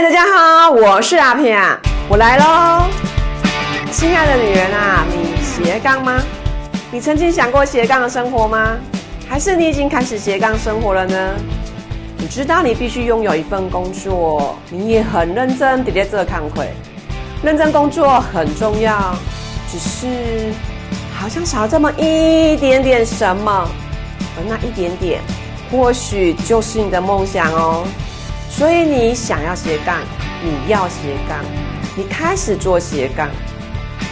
大家好，我是阿平，我来喽。亲爱的女人啊，你斜杠吗？你曾经想过斜杠的生活吗？还是你已经开始斜杠生活了呢？你知道你必须拥有一份工作，你也很认真，爹爹这看会。认真工作很重要，只是好像少了这么一点点什么，而那一点点，或许就是你的梦想哦。所以你想要斜杠，你要斜杠，你开始做斜杠。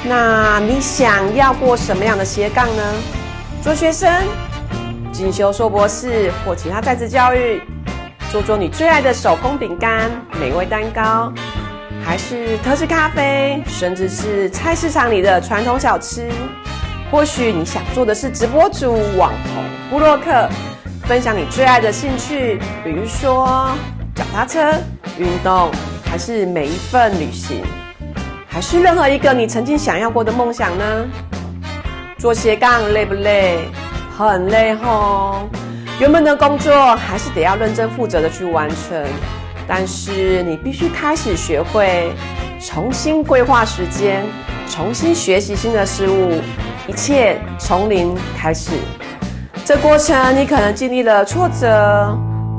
那你想要过什么样的斜杠呢？做学生，进修硕博士或其他在职教育，做做你最爱的手工饼干、美味蛋糕，还是特制咖啡，甚至是菜市场里的传统小吃。或许你想做的是直播主、网红、布洛克，分享你最爱的兴趣，比如说。踏车、运动，还是每一份旅行，还是任何一个你曾经想要过的梦想呢？做斜杠累不累？很累吼！原本的工作还是得要认真负责的去完成，但是你必须开始学会重新规划时间，重新学习新的事物，一切从零开始。这过程你可能经历了挫折。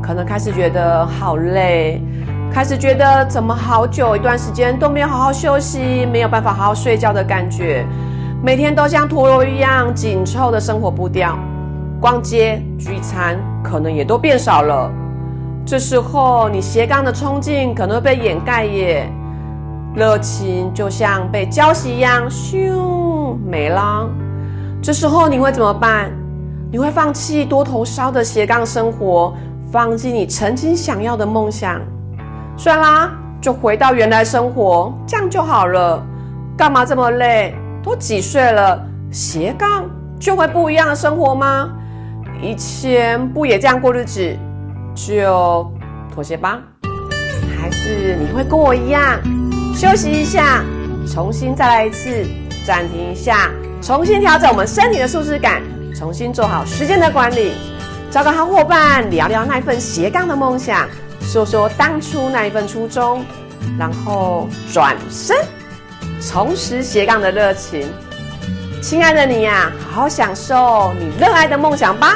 可能开始觉得好累，开始觉得怎么好久一段时间都没有好好休息，没有办法好好睡觉的感觉，每天都像陀螺一样紧凑的生活步调，逛街聚餐可能也都变少了。这时候你斜杠的冲劲可能会被掩盖耶，热情就像被浇熄一样，咻没了。这时候你会怎么办？你会放弃多头烧的斜杠生活？放弃你曾经想要的梦想，算啦，就回到原来生活，这样就好了。干嘛这么累？都几岁了，斜杠就会不一样的生活吗？以前不也这样过日子，就妥协吧？还是你会跟我一样，休息一下，重新再来一次，暂停一下，重新调整我们身体的舒适感，重新做好时间的管理。找个好伙伴聊聊那份斜杠的梦想，说说当初那一份初衷，然后转身重拾斜杠的热情。亲爱的你呀，好好享受你热爱的梦想吧。